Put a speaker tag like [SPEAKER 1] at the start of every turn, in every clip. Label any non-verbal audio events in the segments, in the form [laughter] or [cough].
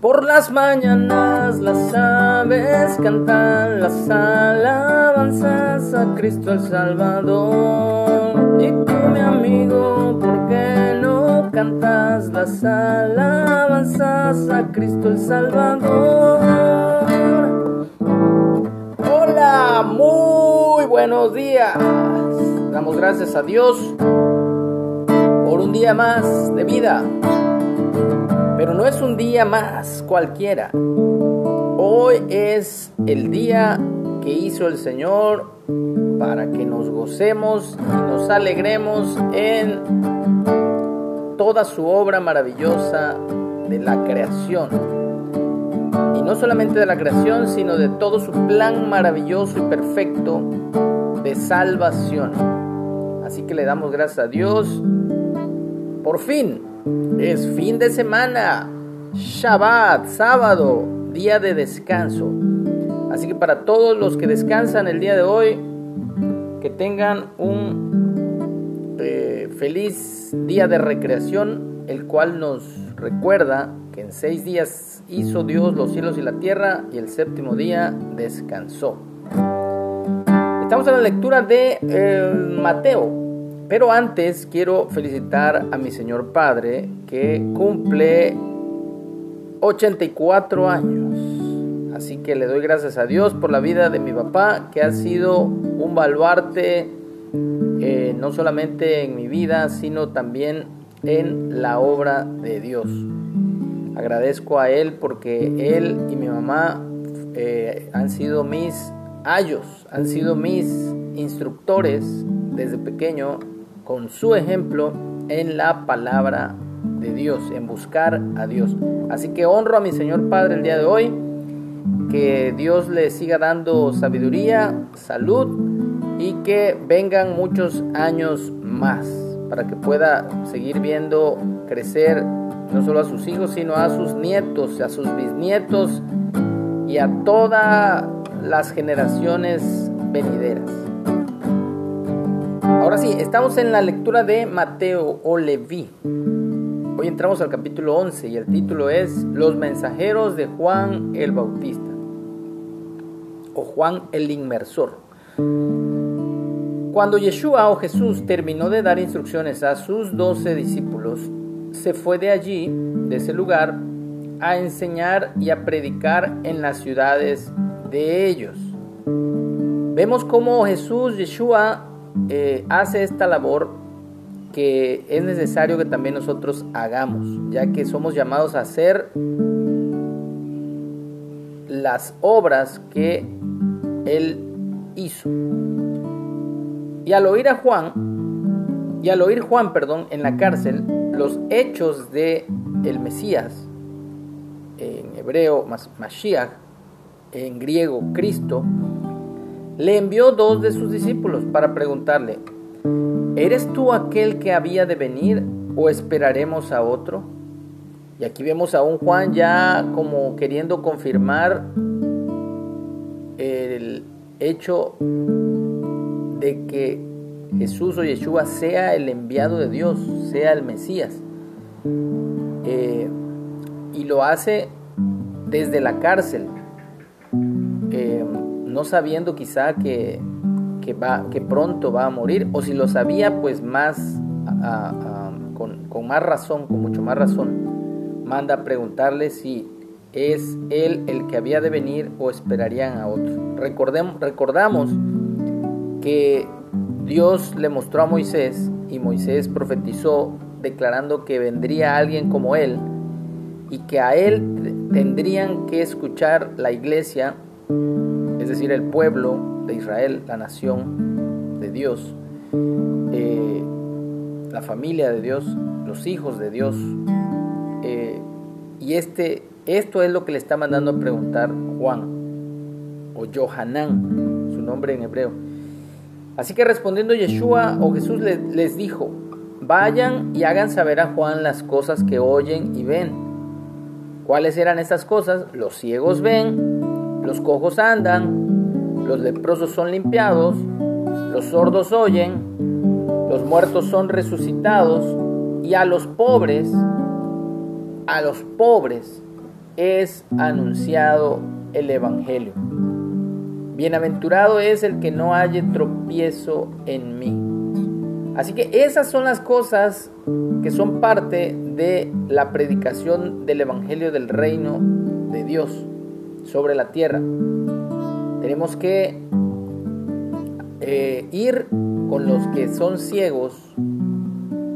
[SPEAKER 1] Por las mañanas las aves cantan las alabanzas a Cristo el Salvador. Y tú, mi amigo, ¿por qué no cantas las alabanzas a Cristo el Salvador? Hola, muy buenos días. Damos gracias a Dios por un día más de vida. Pero no es un día más cualquiera. Hoy es el día que hizo el Señor para que nos gocemos y nos alegremos en toda su obra maravillosa de la creación. Y no solamente de la creación, sino de todo su plan maravilloso y perfecto de salvación. Así que le damos gracias a Dios. Por fin, es fin de semana, Shabbat, sábado, día de descanso. Así que para todos los que descansan el día de hoy, que tengan un eh, feliz día de recreación, el cual nos recuerda que en seis días hizo Dios los cielos y la tierra y el séptimo día descansó. Estamos en la lectura de eh, Mateo, pero antes quiero felicitar a mi señor padre que cumple 84 años. Así que le doy gracias a Dios por la vida de mi papá, que ha sido un baluarte eh, no solamente en mi vida, sino también en la obra de Dios. Agradezco a él porque él y mi mamá eh, han sido mis ayos, han sido mis instructores desde pequeño con su ejemplo en la palabra de Dios, en buscar a Dios. Así que honro a mi Señor Padre el día de hoy, que Dios le siga dando sabiduría, salud y que vengan muchos años más para que pueda seguir viendo crecer no solo a sus hijos, sino a sus nietos, a sus bisnietos y a todas las generaciones venideras. Ahora sí, estamos en la lectura de Mateo o Leví. Hoy entramos al capítulo 11 y el título es Los mensajeros de Juan el Bautista o Juan el Inmersor. Cuando Yeshua o Jesús terminó de dar instrucciones a sus doce discípulos, se fue de allí, de ese lugar, a enseñar y a predicar en las ciudades de ellos. Vemos cómo Jesús, Yeshua, eh, hace esta labor que es necesario que también nosotros hagamos, ya que somos llamados a hacer las obras que Él hizo. Y al oír a Juan, y al oír Juan, perdón, en la cárcel, los hechos de el Mesías, en hebreo Mashiach, en griego Cristo, le envió dos de sus discípulos para preguntarle, ¿eres tú aquel que había de venir o esperaremos a otro? Y aquí vemos a un Juan ya como queriendo confirmar el hecho de que Jesús o Yeshua sea el enviado de Dios, sea el Mesías. Eh, y lo hace desde la cárcel. No sabiendo quizá que, va, que pronto va a morir, o si lo sabía, pues más, con, más razón, con mucho más razón, manda a preguntarle si es él el que había de venir o esperarían a otro. Recordemos, recordamos que Dios le mostró a Moisés y Moisés profetizó declarando que vendría alguien como él y que a él tendrían que escuchar la iglesia es decir, el pueblo de Israel, la nación de Dios, eh, la familia de Dios, los hijos de Dios. Eh, y este, esto es lo que le está mandando a preguntar Juan, o Johanán, su nombre en hebreo. Así que respondiendo Yeshua o Jesús les, les dijo, vayan y hagan saber a Juan las cosas que oyen y ven. ¿Cuáles eran estas cosas? Los ciegos ven, los cojos andan, los leprosos son limpiados, los sordos oyen, los muertos son resucitados y a los pobres, a los pobres es anunciado el Evangelio. Bienaventurado es el que no halle tropiezo en mí. Así que esas son las cosas que son parte de la predicación del Evangelio del Reino de Dios sobre la tierra. Tenemos que eh, ir con los que son ciegos,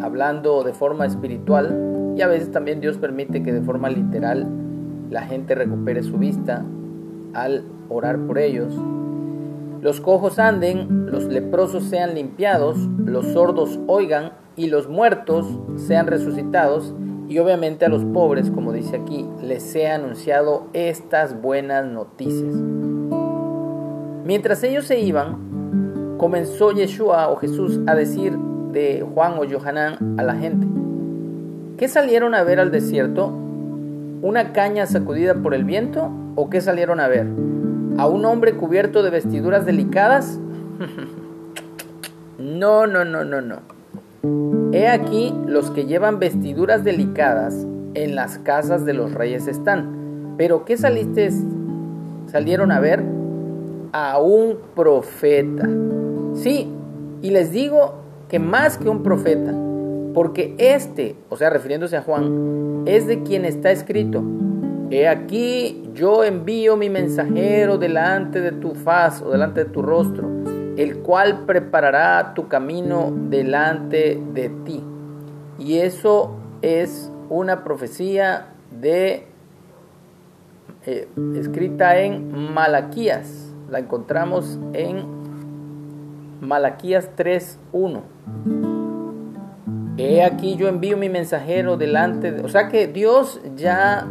[SPEAKER 1] hablando de forma espiritual, y a veces también Dios permite que de forma literal la gente recupere su vista al orar por ellos. Los cojos anden, los leprosos sean limpiados, los sordos oigan y los muertos sean resucitados y obviamente a los pobres, como dice aquí, les sea anunciado estas buenas noticias. Mientras ellos se iban, comenzó Yeshua o Jesús a decir de Juan o Johanán a la gente, ¿qué salieron a ver al desierto? ¿Una caña sacudida por el viento? ¿O qué salieron a ver? ¿A un hombre cubierto de vestiduras delicadas? [laughs] no, no, no, no, no. He aquí los que llevan vestiduras delicadas en las casas de los reyes están. Pero ¿qué saliste? Salieron a ver a un profeta. Sí, y les digo que más que un profeta, porque este, o sea, refiriéndose a Juan, es de quien está escrito. He aquí yo envío mi mensajero delante de tu faz o delante de tu rostro, el cual preparará tu camino delante de ti. Y eso es una profecía de eh, escrita en Malaquías. La encontramos en Malaquías 3.1. He aquí yo envío mi mensajero delante de... O sea que Dios ya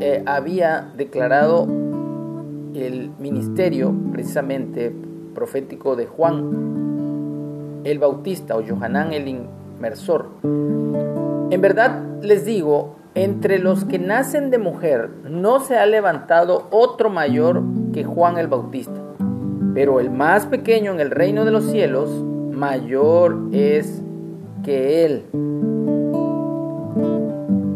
[SPEAKER 1] eh, había declarado el ministerio precisamente profético de Juan el Bautista o Johanán el Inmersor. En verdad les digo, entre los que nacen de mujer no se ha levantado otro mayor que Juan el Bautista, pero el más pequeño en el reino de los cielos mayor es que él.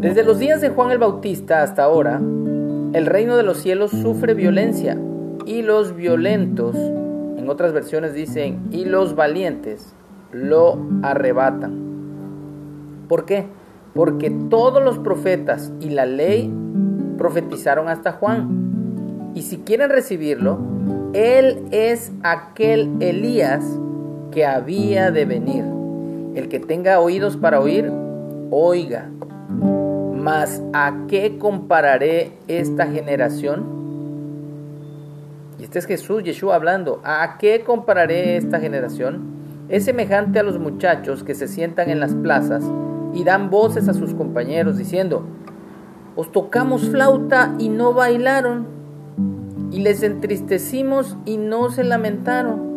[SPEAKER 1] Desde los días de Juan el Bautista hasta ahora, el reino de los cielos sufre violencia y los violentos, en otras versiones dicen, y los valientes lo arrebatan. ¿Por qué? Porque todos los profetas y la ley profetizaron hasta Juan. Y si quieren recibirlo, él es aquel Elías que había de venir. El que tenga oídos para oír, oiga. Mas ¿a qué compararé esta generación? Y este es Jesús, Yeshua hablando. ¿A qué compararé esta generación? Es semejante a los muchachos que se sientan en las plazas y dan voces a sus compañeros diciendo, os tocamos flauta y no bailaron, les entristecimos y no se lamentaron.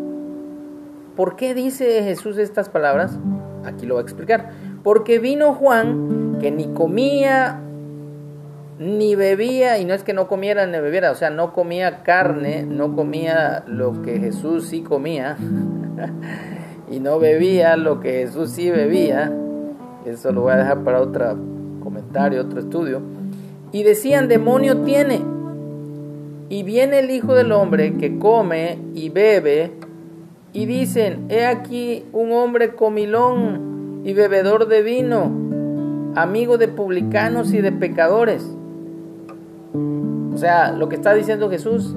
[SPEAKER 1] ¿Por qué dice Jesús estas palabras? Aquí lo va a explicar. Porque vino Juan que ni comía ni bebía, y no es que no comiera ni bebiera, o sea, no comía carne, no comía lo que Jesús sí comía, [laughs] y no bebía lo que Jesús sí bebía. Eso lo voy a dejar para otro comentario, otro estudio. Y decían, demonio tiene. Y viene el Hijo del Hombre que come y bebe y dicen, he aquí un hombre comilón y bebedor de vino, amigo de publicanos y de pecadores. O sea, lo que está diciendo Jesús,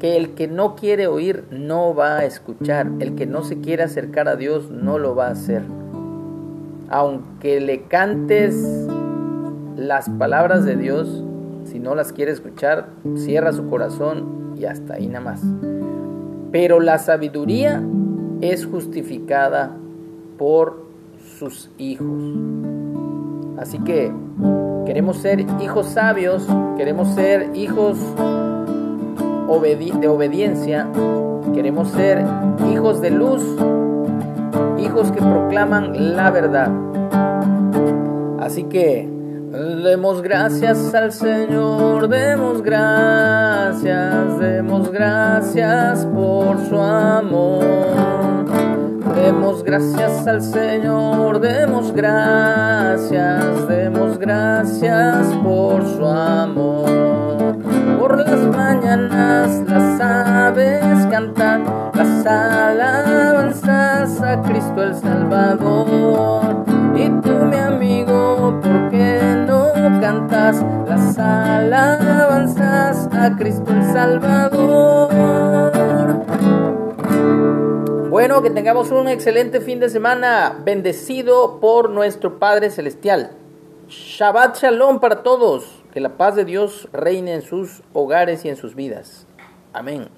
[SPEAKER 1] que el que no quiere oír no va a escuchar, el que no se quiere acercar a Dios no lo va a hacer. Aunque le cantes las palabras de Dios, si no las quiere escuchar, cierra su corazón y hasta ahí nada más. Pero la sabiduría es justificada por sus hijos. Así que queremos ser hijos sabios, queremos ser hijos de obediencia, queremos ser hijos de luz, hijos que proclaman la verdad. Así que Demos gracias al Señor, demos gracias, demos gracias por su amor. Demos gracias al Señor, demos gracias, demos gracias por su amor. Por las mañanas las aves cantan las alabanzas a Cristo el Salvador. Alabanzas a Cristo el Salvador? Bueno, que tengamos un excelente fin de semana, bendecido por nuestro Padre Celestial. Shabbat Shalom para todos. Que la paz de Dios reine en sus hogares y en sus vidas. Amén.